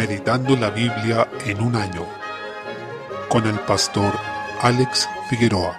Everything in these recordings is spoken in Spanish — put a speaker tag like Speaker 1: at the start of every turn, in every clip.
Speaker 1: Meditando la Biblia en un año con el pastor Alex Figueroa.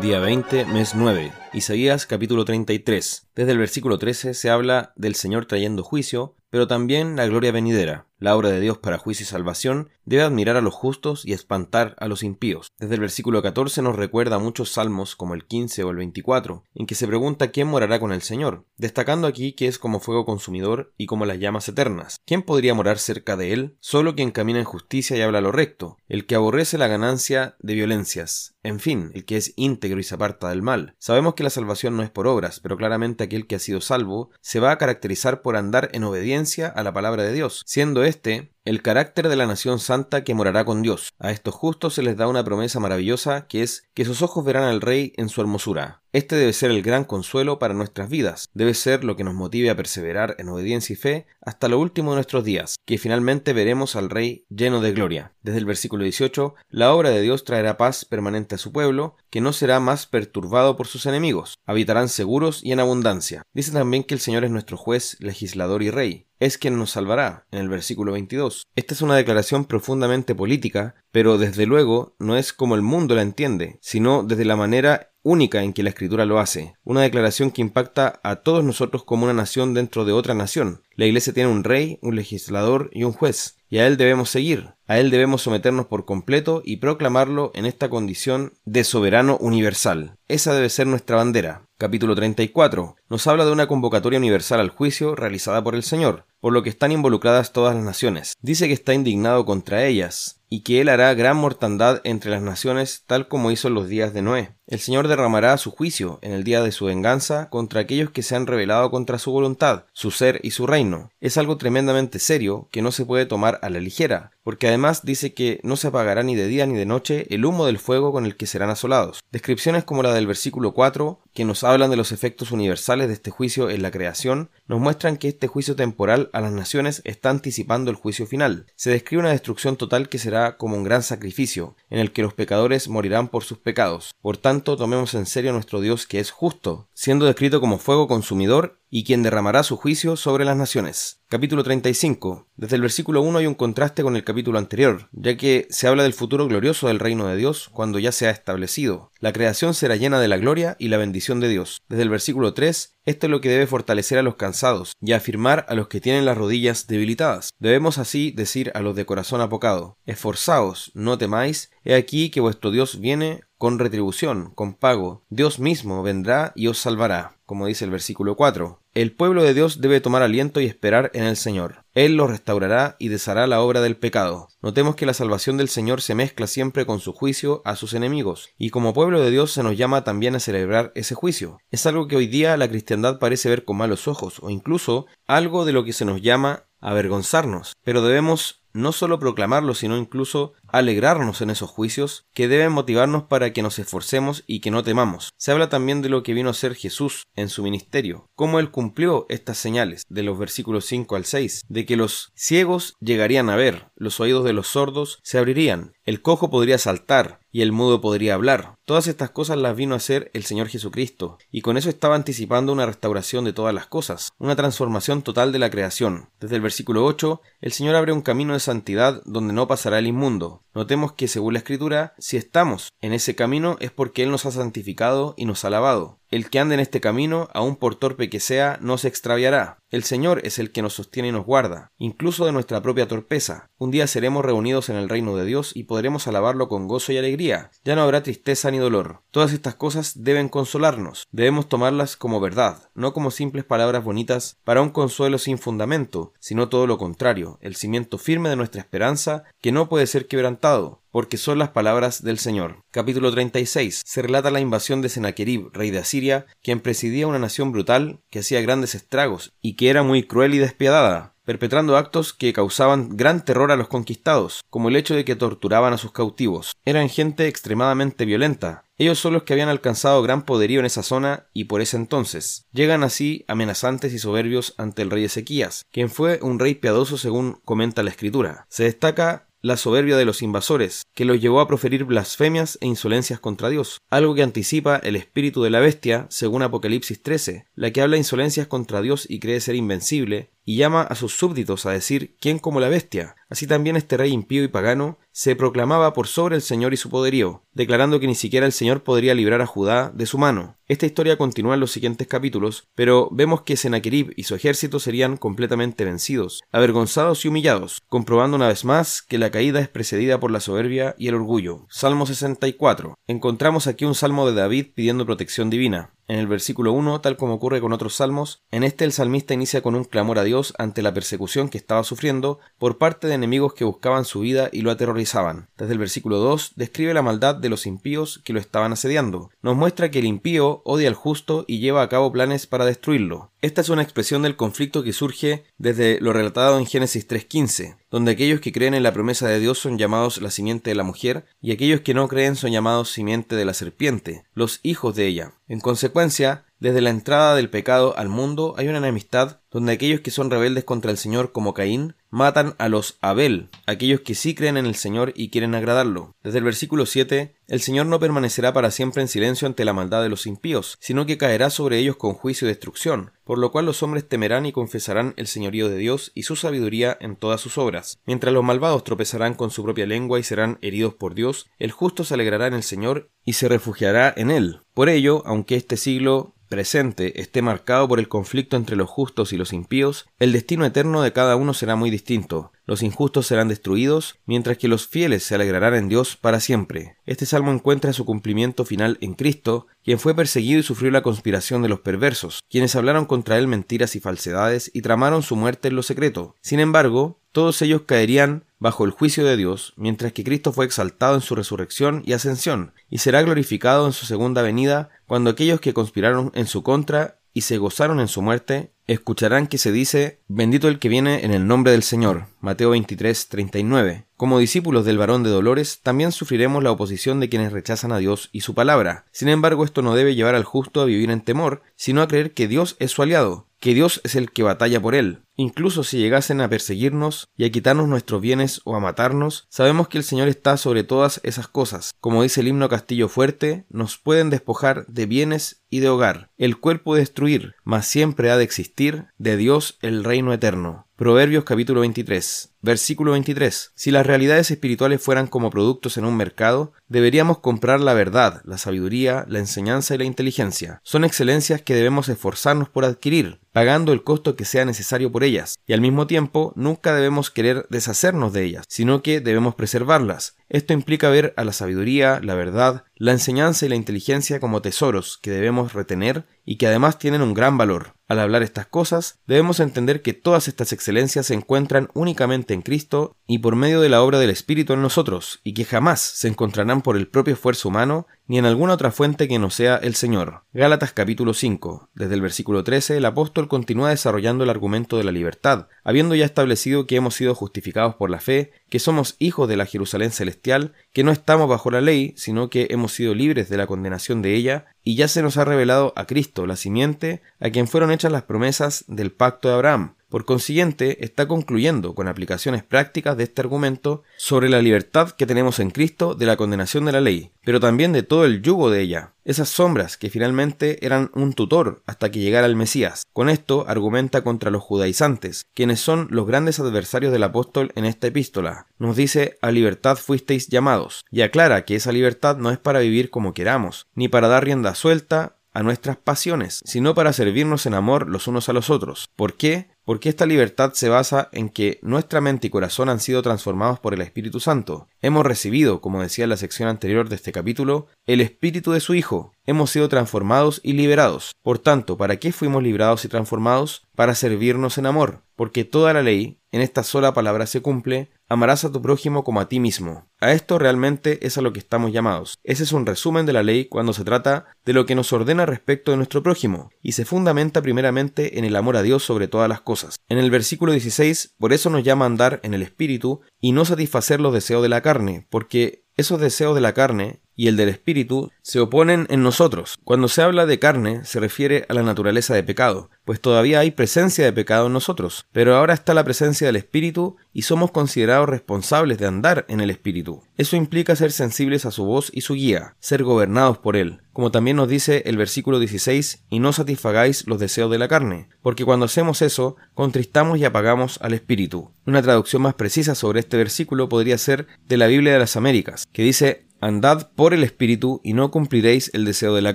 Speaker 2: Día 20, mes 9. Isaías capítulo 33. Desde el versículo 13 se habla del Señor trayendo juicio, pero también la gloria venidera. La obra de Dios para juicio y salvación debe admirar a los justos y espantar a los impíos. Desde el versículo 14 nos recuerda muchos salmos como el 15 o el 24, en que se pregunta quién morará con el Señor, destacando aquí que es como fuego consumidor y como las llamas eternas. ¿Quién podría morar cerca de él? Solo quien camina en justicia y habla lo recto, el que aborrece la ganancia de violencias, en fin, el que es íntegro y se aparta del mal. Sabemos que la salvación no es por obras, pero claramente aquel que ha sido salvo se va a caracterizar por andar en obediencia a la palabra de Dios, siendo este el carácter de la nación santa que morará con Dios. A estos justos se les da una promesa maravillosa que es que sus ojos verán al Rey en su hermosura. Este debe ser el gran consuelo para nuestras vidas, debe ser lo que nos motive a perseverar en obediencia y fe hasta lo último de nuestros días, que finalmente veremos al Rey lleno de gloria. Desde el versículo 18, la obra de Dios traerá paz permanente a su pueblo, que no será más perturbado por sus enemigos, habitarán seguros y en abundancia. Dice también que el Señor es nuestro juez, legislador y rey, es quien nos salvará, en el versículo 22. Esta es una declaración profundamente política, pero desde luego no es como el mundo la entiende, sino desde la manera única en que la escritura lo hace, una declaración que impacta a todos nosotros como una nación dentro de otra nación. La Iglesia tiene un rey, un legislador y un juez, y a él debemos seguir, a él debemos someternos por completo y proclamarlo en esta condición de soberano universal. Esa debe ser nuestra bandera. Capítulo 34. Nos habla de una convocatoria universal al juicio realizada por el Señor, por lo que están involucradas todas las naciones. Dice que está indignado contra ellas, y que él hará gran mortandad entre las naciones tal como hizo en los días de Noé. El Señor derramará su juicio en el día de su venganza contra aquellos que se han rebelado contra su voluntad, su ser y su reino. Es algo tremendamente serio que no se puede tomar a la ligera, porque además dice que no se apagará ni de día ni de noche el humo del fuego con el que serán asolados. Descripciones como la del versículo 4, que nos hablan de los efectos universales de este juicio en la creación, nos muestran que este juicio temporal a las naciones está anticipando el juicio final. Se describe una destrucción total que será como un gran sacrificio, en el que los pecadores morirán por sus pecados. Por tanto, tomemos en serio a nuestro Dios que es justo, siendo descrito como fuego consumidor y quien derramará su juicio sobre las naciones. Capítulo 35. Desde el versículo 1 hay un contraste con el capítulo anterior, ya que se habla del futuro glorioso del reino de Dios cuando ya se ha establecido. La creación será llena de la gloria y la bendición de Dios. Desde el versículo 3, esto es lo que debe fortalecer a los cansados y afirmar a los que tienen las rodillas debilitadas. Debemos así decir a los de corazón apocado, esforzaos, no temáis, he aquí que vuestro Dios viene con retribución, con pago. Dios mismo vendrá y os salvará, como dice el versículo 4. El pueblo de Dios debe tomar aliento y esperar en el Señor. Él lo restaurará y deshará la obra del pecado. Notemos que la salvación del Señor se mezcla siempre con su juicio a sus enemigos, y como pueblo de Dios se nos llama también a celebrar ese juicio. Es algo que hoy día la cristiandad parece ver con malos ojos, o incluso algo de lo que se nos llama avergonzarnos, pero debemos no solo proclamarlo, sino incluso alegrarnos en esos juicios que deben motivarnos para que nos esforcemos y que no temamos. Se habla también de lo que vino a ser Jesús en su ministerio, cómo él cumplió estas señales de los versículos 5 al 6, de que los ciegos llegarían a ver, los oídos de los sordos se abrirían, el cojo podría saltar y el mudo podría hablar. Todas estas cosas las vino a hacer el Señor Jesucristo, y con eso estaba anticipando una restauración de todas las cosas, una transformación total de la creación. Desde el versículo 8, el Señor abre un camino de santidad donde no pasará el inmundo, Notemos que según la escritura, si estamos en ese camino es porque Él nos ha santificado y nos ha lavado. El que ande en este camino, aun por torpe que sea, no se extraviará. El Señor es el que nos sostiene y nos guarda, incluso de nuestra propia torpeza. Un día seremos reunidos en el reino de Dios y podremos alabarlo con gozo y alegría. Ya no habrá tristeza ni dolor. Todas estas cosas deben consolarnos. Debemos tomarlas como verdad, no como simples palabras bonitas para un consuelo sin fundamento, sino todo lo contrario, el cimiento firme de nuestra esperanza que no puede ser quebrantado porque son las palabras del Señor. Capítulo 36. Se relata la invasión de Sennacherib, rey de Asiria, quien presidía una nación brutal que hacía grandes estragos y que era muy cruel y despiadada perpetrando actos que causaban gran terror a los conquistados, como el hecho de que torturaban a sus cautivos. Eran gente extremadamente violenta. Ellos son los que habían alcanzado gran poderío en esa zona y por ese entonces. Llegan así amenazantes y soberbios ante el rey Ezequías, quien fue un rey piadoso según comenta la escritura. Se destaca la soberbia de los invasores, que los llevó a proferir blasfemias e insolencias contra Dios, algo que anticipa el espíritu de la bestia, según Apocalipsis 13, la que habla insolencias contra Dios y cree ser invencible, y llama a sus súbditos a decir ¿quién como la bestia? así también este rey impío y pagano se proclamaba por sobre el Señor y su poderío, declarando que ni siquiera el Señor podría librar a Judá de su mano. Esta historia continúa en los siguientes capítulos, pero vemos que Sennacherib y su ejército serían completamente vencidos, avergonzados y humillados, comprobando una vez más que la caída es precedida por la soberbia y el orgullo. Salmo 64. Encontramos aquí un salmo de David pidiendo protección divina. En el versículo 1, tal como ocurre con otros salmos, en este el salmista inicia con un clamor a Dios ante la persecución que estaba sufriendo por parte de enemigos que buscaban su vida y lo aterrorizaban. Desde el versículo 2 describe la maldad de los impíos que lo estaban asediando. Nos muestra que el impío odia al justo y lleva a cabo planes para destruirlo. Esta es una expresión del conflicto que surge desde lo relatado en Génesis 3.15, donde aquellos que creen en la promesa de Dios son llamados la simiente de la mujer y aquellos que no creen son llamados simiente de la serpiente, los hijos de ella. En consecuencia, desde la entrada del pecado al mundo hay una enemistad donde aquellos que son rebeldes contra el Señor como Caín matan a los Abel, aquellos que sí creen en el Señor y quieren agradarlo. Desde el versículo 7, el Señor no permanecerá para siempre en silencio ante la maldad de los impíos, sino que caerá sobre ellos con juicio y destrucción, por lo cual los hombres temerán y confesarán el señorío de Dios y su sabiduría en todas sus obras. Mientras los malvados tropezarán con su propia lengua y serán heridos por Dios, el justo se alegrará en el Señor y se refugiará en él. Por ello, aunque este siglo presente esté marcado por el conflicto entre los justos y los impíos, el destino eterno de cada uno será muy distinto. Los injustos serán destruidos, mientras que los fieles se alegrarán en Dios para siempre. Este salmo encuentra su cumplimiento final en Cristo, quien fue perseguido y sufrió la conspiración de los perversos, quienes hablaron contra él mentiras y falsedades y tramaron su muerte en lo secreto. Sin embargo, todos ellos caerían bajo el juicio de Dios, mientras que Cristo fue exaltado en su resurrección y ascensión, y será glorificado en su segunda venida, cuando aquellos que conspiraron en su contra y se gozaron en su muerte, escucharán que se dice, bendito el que viene en el nombre del Señor. Mateo 23, 39. Como discípulos del varón de dolores, también sufriremos la oposición de quienes rechazan a Dios y su palabra. Sin embargo, esto no debe llevar al justo a vivir en temor, sino a creer que Dios es su aliado, que Dios es el que batalla por él. Incluso si llegasen a perseguirnos y a quitarnos nuestros bienes o a matarnos, sabemos que el Señor está sobre todas esas cosas. Como dice el himno Castillo Fuerte, nos pueden despojar de bienes y de hogar. El cuerpo destruir, mas siempre ha de existir de Dios el reino eterno. Proverbios capítulo 23, versículo 23. Si las realidades espirituales fueran como productos en un mercado, deberíamos comprar la verdad, la sabiduría, la enseñanza y la inteligencia. Son excelencias que debemos esforzarnos por adquirir, pagando el costo que sea necesario por ellas, y al mismo tiempo nunca debemos querer deshacernos de ellas, sino que debemos preservarlas. Esto implica ver a la sabiduría, la verdad, la enseñanza y la inteligencia como tesoros que debemos retener y que además tienen un gran valor. Al hablar estas cosas, debemos entender que todas estas excelencias se encuentran únicamente en Cristo y por medio de la obra del Espíritu en nosotros, y que jamás se encontrarán por el propio esfuerzo humano ni en alguna otra fuente que no sea el Señor. Gálatas capítulo 5. Desde el versículo 13, el apóstol continúa desarrollando el argumento de la libertad, habiendo ya establecido que hemos sido justificados por la fe, que somos hijos de la Jerusalén celestial, que no estamos bajo la ley, sino que hemos sido libres de la condenación de ella, y ya se nos ha revelado a Cristo, la simiente, a quien fueron hechas las promesas del pacto de Abraham. Por consiguiente, está concluyendo con aplicaciones prácticas de este argumento sobre la libertad que tenemos en Cristo de la condenación de la ley, pero también de todo el yugo de ella, esas sombras que finalmente eran un tutor hasta que llegara el Mesías. Con esto argumenta contra los judaizantes, quienes son los grandes adversarios del apóstol en esta epístola. Nos dice, a libertad fuisteis llamados, y aclara que esa libertad no es para vivir como queramos, ni para dar rienda suelta a nuestras pasiones, sino para servirnos en amor los unos a los otros. ¿Por qué? Porque esta libertad se basa en que nuestra mente y corazón han sido transformados por el Espíritu Santo. Hemos recibido, como decía en la sección anterior de este capítulo, el Espíritu de su Hijo. Hemos sido transformados y liberados. Por tanto, ¿para qué fuimos librados y transformados? Para servirnos en amor. Porque toda la ley, en esta sola palabra se cumple, amarás a tu prójimo como a ti mismo. A esto realmente es a lo que estamos llamados. Ese es un resumen de la ley cuando se trata de lo que nos ordena respecto de nuestro prójimo, y se fundamenta primeramente en el amor a Dios sobre todas las cosas. En el versículo 16, por eso nos llama a andar en el Espíritu y no satisfacer los deseos de la carne, porque esos deseos de la carne y el del espíritu se oponen en nosotros. Cuando se habla de carne se refiere a la naturaleza de pecado, pues todavía hay presencia de pecado en nosotros, pero ahora está la presencia del espíritu y somos considerados responsables de andar en el espíritu. Eso implica ser sensibles a su voz y su guía, ser gobernados por él, como también nos dice el versículo 16, y no satisfagáis los deseos de la carne, porque cuando hacemos eso, contristamos y apagamos al espíritu. Una traducción más precisa sobre este versículo podría ser de la Biblia de las Américas, que dice Andad por el Espíritu y no cumpliréis el deseo de la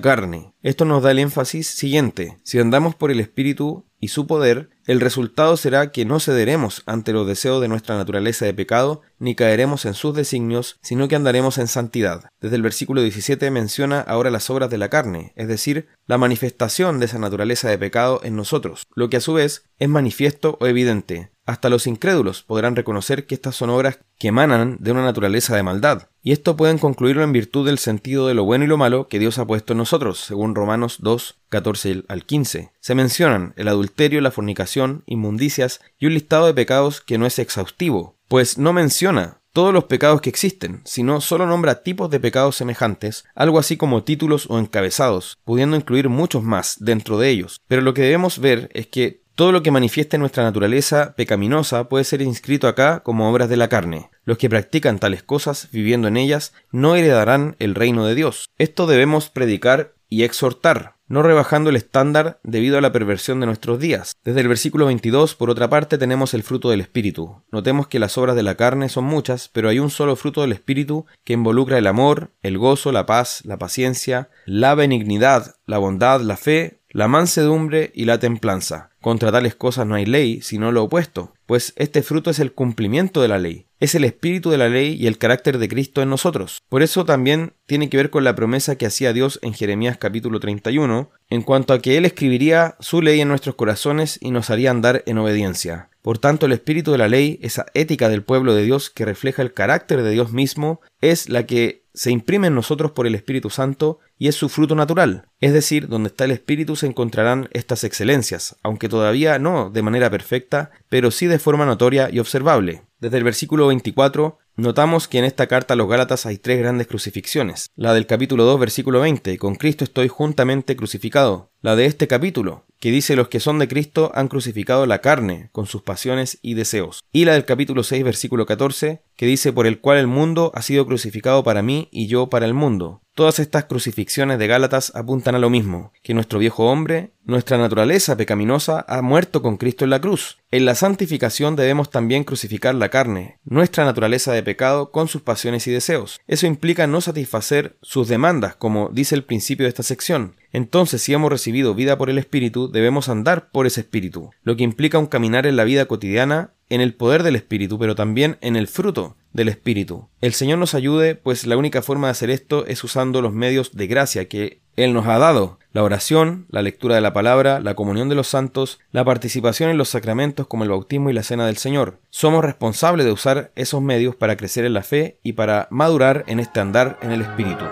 Speaker 2: carne. Esto nos da el énfasis siguiente. Si andamos por el Espíritu y su poder, el resultado será que no cederemos ante los deseos de nuestra naturaleza de pecado, ni caeremos en sus designios, sino que andaremos en santidad. Desde el versículo 17 menciona ahora las obras de la carne, es decir, la manifestación de esa naturaleza de pecado en nosotros, lo que a su vez es manifiesto o evidente. Hasta los incrédulos podrán reconocer que estas son obras que emanan de una naturaleza de maldad, y esto pueden concluirlo en virtud del sentido de lo bueno y lo malo que Dios ha puesto en nosotros, según Romanos 2, 14 al 15. Se mencionan el adulterio, la fornicación, inmundicias y un listado de pecados que no es exhaustivo, pues no menciona todos los pecados que existen, sino solo nombra tipos de pecados semejantes, algo así como títulos o encabezados, pudiendo incluir muchos más dentro de ellos. Pero lo que debemos ver es que todo lo que manifieste nuestra naturaleza pecaminosa puede ser inscrito acá como obras de la carne. Los que practican tales cosas viviendo en ellas no heredarán el reino de Dios. Esto debemos predicar y exhortar, no rebajando el estándar debido a la perversión de nuestros días. Desde el versículo 22, por otra parte, tenemos el fruto del Espíritu. Notemos que las obras de la carne son muchas, pero hay un solo fruto del Espíritu que involucra el amor, el gozo, la paz, la paciencia, la benignidad, la bondad, la fe, la mansedumbre y la templanza. Contra tales cosas no hay ley, sino lo opuesto, pues este fruto es el cumplimiento de la ley, es el espíritu de la ley y el carácter de Cristo en nosotros. Por eso también tiene que ver con la promesa que hacía Dios en Jeremías capítulo 31, en cuanto a que Él escribiría su ley en nuestros corazones y nos haría andar en obediencia. Por tanto, el espíritu de la ley, esa ética del pueblo de Dios que refleja el carácter de Dios mismo, es la que se imprime en nosotros por el Espíritu Santo y es su fruto natural. Es decir, donde está el Espíritu se encontrarán estas excelencias, aunque todavía no de manera perfecta, pero sí de forma notoria y observable. Desde el versículo 24 Notamos que en esta carta a los Gálatas hay tres grandes crucifixiones. La del capítulo 2, versículo 20, con Cristo estoy juntamente crucificado. La de este capítulo, que dice los que son de Cristo han crucificado la carne con sus pasiones y deseos. Y la del capítulo 6, versículo 14, que dice por el cual el mundo ha sido crucificado para mí y yo para el mundo. Todas estas crucifixiones de Gálatas apuntan a lo mismo, que nuestro viejo hombre, nuestra naturaleza pecaminosa, ha muerto con Cristo en la cruz. En la santificación debemos también crucificar la carne, nuestra naturaleza de pecado con sus pasiones y deseos. Eso implica no satisfacer sus demandas, como dice el principio de esta sección. Entonces, si hemos recibido vida por el Espíritu, debemos andar por ese Espíritu, lo que implica un caminar en la vida cotidiana en el poder del Espíritu, pero también en el fruto del Espíritu. El Señor nos ayude, pues la única forma de hacer esto es usando los medios de gracia que Él nos ha dado. La oración, la lectura de la palabra, la comunión de los santos, la participación en los sacramentos como el bautismo y la cena del Señor. Somos responsables de usar esos medios para crecer en la fe y para madurar en este andar en el Espíritu.